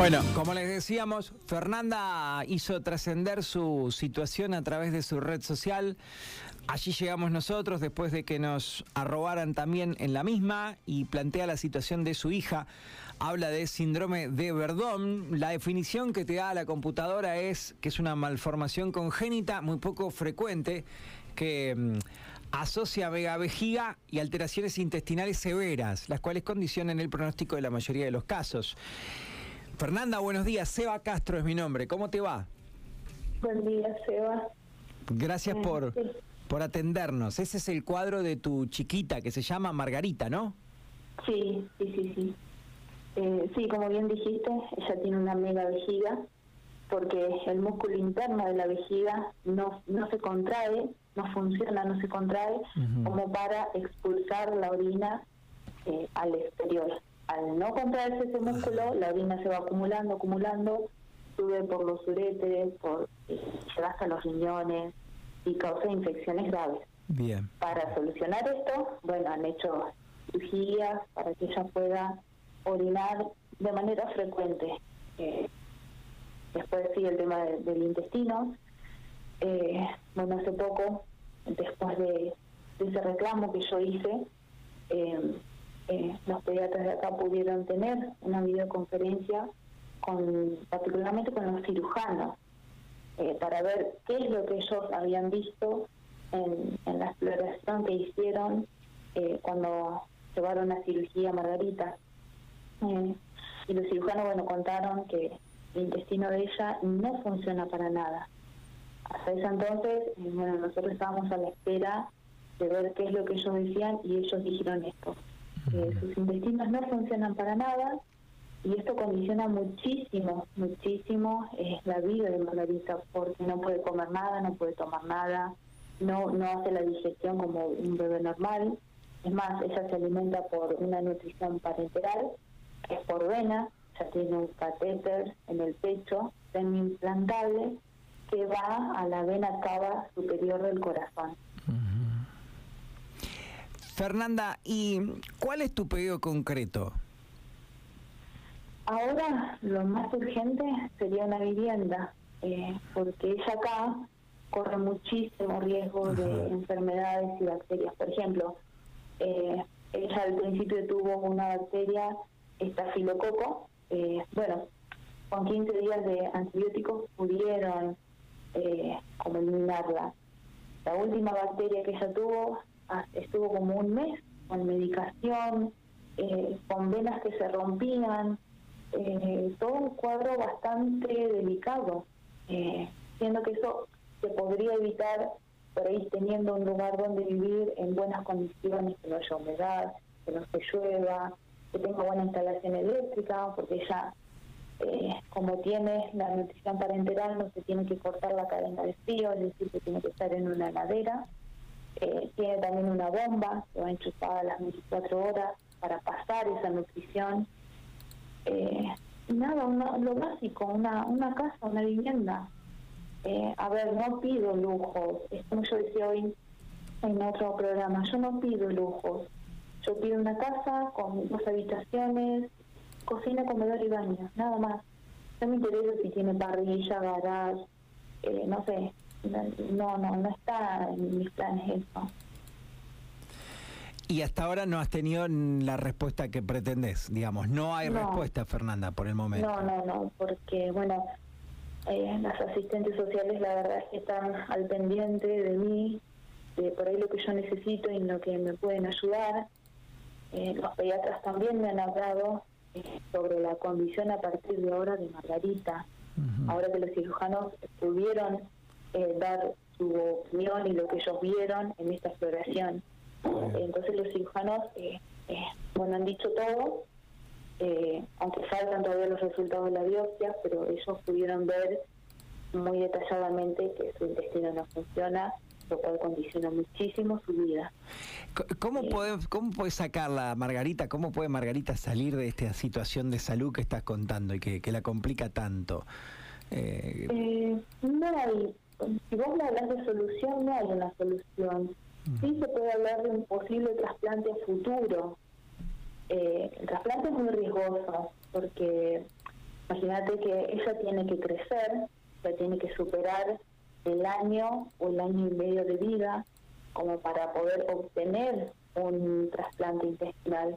Bueno, como les decíamos, Fernanda hizo trascender su situación a través de su red social. Allí llegamos nosotros después de que nos arrobaran también en la misma y plantea la situación de su hija. Habla de síndrome de Verdón. La definición que te da la computadora es que es una malformación congénita muy poco frecuente que mm, asocia vejiga y alteraciones intestinales severas, las cuales condicionan el pronóstico de la mayoría de los casos. Fernanda, buenos días. Seba Castro es mi nombre. ¿Cómo te va? Buen día, Seba. Gracias eh, por, por atendernos. Ese es el cuadro de tu chiquita que se llama Margarita, ¿no? Sí, sí, sí, sí. Eh, sí, como bien dijiste, ella tiene una mega vejiga porque el músculo interno de la vejiga no, no se contrae, no funciona, no se contrae como para expulsar la orina eh, al exterior al no contraerse ese músculo, la orina se va acumulando, acumulando, sube por los uretes, por, llega hasta los riñones y causa infecciones graves. Bien. Para solucionar esto, bueno, han hecho cirugías para que ella pueda orinar de manera frecuente. Eh, después sigue el tema del intestino. Eh, bueno, hace poco, después de, ese reclamo que yo hice, eh, eh, los pediatras de acá pudieron tener una videoconferencia con particularmente con los cirujanos eh, para ver qué es lo que ellos habían visto en, la exploración que hicieron eh, cuando llevaron a cirugía a Margarita. y los cirujanos, bueno, contaron que el intestino de ella no funciona para nada. Hasta ese entonces, bueno, nosotros estábamos a la espera de ver qué es lo que ellos decían y ellos dijeron esto sus intestinos no funcionan para nada y esto condiciona muchísimo, muchísimo eh, la vida de Margarita porque no puede comer nada, no puede tomar nada, no, no hace la digestión como un bebé normal. Es más, ella se alimenta por una nutrición parenteral, que es por vena, ya tiene un catéter en el pecho, semi-implantable, que va a la vena cava superior del corazón. Fernanda, ¿y cuál es tu pedido concreto? Ahora lo más urgente sería una vivienda, eh, porque ella acá corre muchísimo riesgo de enfermedades y bacterias. Por ejemplo, eh, ella al principio tuvo una bacteria, estafilococo, eh, bueno, con 15 días de antibióticos pudieron eh, como eliminarla. La última bacteria que ella tuvo estuvo como un mes con medicación, eh, con venas que se rompían, eh, todo un cuadro bastante delicado, eh, siendo que eso se podría evitar por ahí teniendo un lugar donde vivir en buenas condiciones, que no haya humedad, que no se llueva, que tenga buena instalación eléctrica, porque ella, como tiene la nutrición parenteral, no se tiene que cortar la cadena de frío, es decir, que tiene que estar en una heladera. Eh, tiene también una bomba que va enchufada las 24 horas para pasar esa nutrición. Eh, nada, lo básico, una, una casa, una vivienda. Eh, a ver, no pido lujos, es como yo decía hoy en otro programa, yo no pido lujos. Yo pido una casa con dos habitaciones, cocina, comedor y baño, nada más. No me interesa si tiene parrilla, garage, eh, no sé, no, no, no está en mis planes eso. Y hasta ahora no has tenido la respuesta que pretendes, digamos. No hay respuesta, Fernanda, por el momento. No, no, no, porque, bueno, eh, las asistentes sociales la verdad es que están al pendiente de mí, de por ahí lo que yo necesito y en lo que me pueden ayudar. Eh, los pediatras también me han hablado eh, sobre la condición a partir de ahora de Margarita. Ahora que los cirujanos pudieron eh, dar su opinión y lo que ellos vieron en esta exploración. Entonces los cirujanos, eh, eh, bueno, han dicho todo, aunque faltan todavía los resultados de la biopsia, pero ellos pudieron ver muy detalladamente que su intestino no funciona, lo cual condiciona muchísimo su vida. ¿Cómo puede, ¿Cómo puede sacarla, Margarita? ¿Cómo puede Margarita salir de esta situación de salud que estás contando y que, la complica tanto? Eh... no hay si vos me hablas de solución, no hay una solución. Sí se puede hablar de un posible trasplante futuro. Eh, el trasplante es muy riesgoso porque Imagínate que ella tiene que crecer, ella tiene que superar el año o el año y medio de vida como para poder obtener un trasplante intestinal.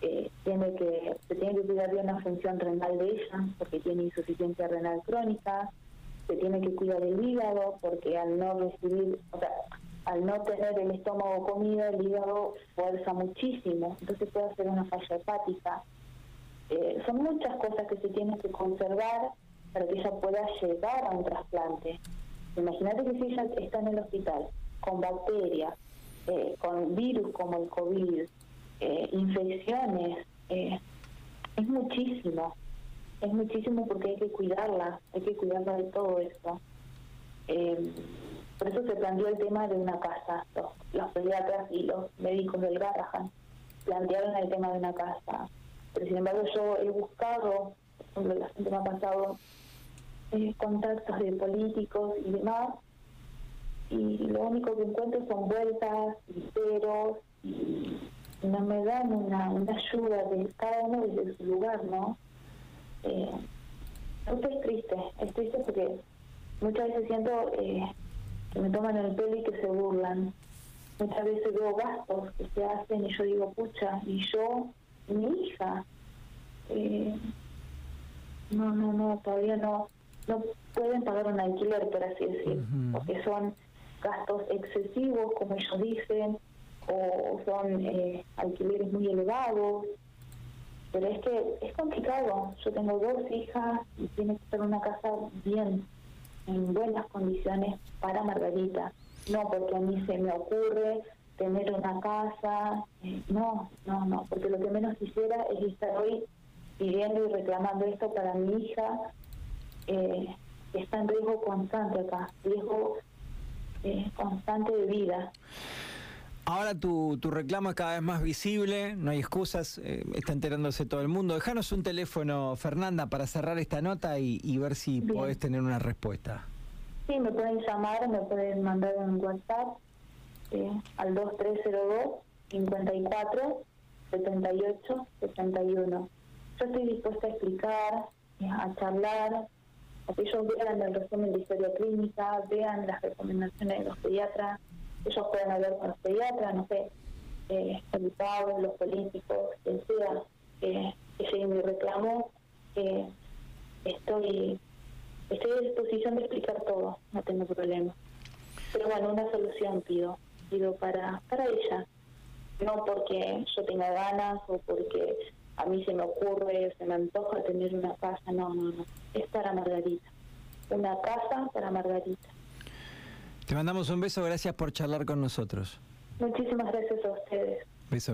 Eh, tiene que se tiene que cuidar de una función renal de ella porque tiene insuficiencia renal crónica, se tiene que cuidar el hígado porque al no recibir, o sea, al no tener el estómago comido, el hígado fuerza muchísimo, entonces puede hacer una falla hepática. Eh, son muchas cosas que se tienen que conservar para que ella pueda llegar a un trasplante. Imagínate que si ella está en el hospital con bacterias, eh, con virus como el COVID, eh, infecciones, es muchísimo, es muchísimo porque hay que cuidarla, hay que cuidarla de todo esto. por eso se planteó el tema de una casa. Los, pediatras y los médicos del Garrahan plantearon el tema de una casa pero sin embargo yo he buscado, por ejemplo, la gente me ha pasado eh, contactos de políticos y demás, y lo único que encuentro son vueltas y y no me dan una, una ayuda de cada uno desde su lugar, ¿no? Eh, es triste, es triste porque muchas veces siento eh, que me toman el pelo y que se burlan. Muchas veces veo gastos que se hacen y yo digo, pucha, y yo mi hija. Eh, no, no, no, todavía no, no pueden pagar un alquiler, por así decir, porque son gastos excesivos, como ellos dicen, o son eh, alquileres muy elevados. Pero es que es complicado. Yo tengo dos hijas y tiene que ser una casa bien, en buenas condiciones para Margarita. No porque a mí se me ocurre tener una casa. Eh, no, no, no, porque lo que menos quisiera es estar hoy pidiendo y reclamando esto para mi hija, eh, que está en riesgo constante acá, riesgo eh, constante de vida. Ahora tu, tu reclamo es cada vez más visible, no hay excusas, está enterándose todo el mundo. Déjanos un teléfono, Fernanda, para cerrar esta nota y, ver si podés tener una respuesta. Sí, me pueden llamar, me pueden mandar un WhatsApp al 2302 54 78 61. Yo estoy dispuesta a explicar, a charlar, a que ellos vean el resumen de historia clínica, vean las recomendaciones de los pediatras, ellos pueden hablar con los pediatras, no sé, eh, los políticos, quien sea, que llegue mi reclamo, estoy, estoy a disposición de explicar todo, no tengo problema. Pero bueno, una solución pido para, para ella. No porque yo tenga ganas o porque a mí se me ocurre, se me antoja tener una casa, no, no, no. Es para Margarita. Una casa para Margarita. Te mandamos un beso, gracias por charlar con nosotros. Muchísimas gracias a ustedes. Beso.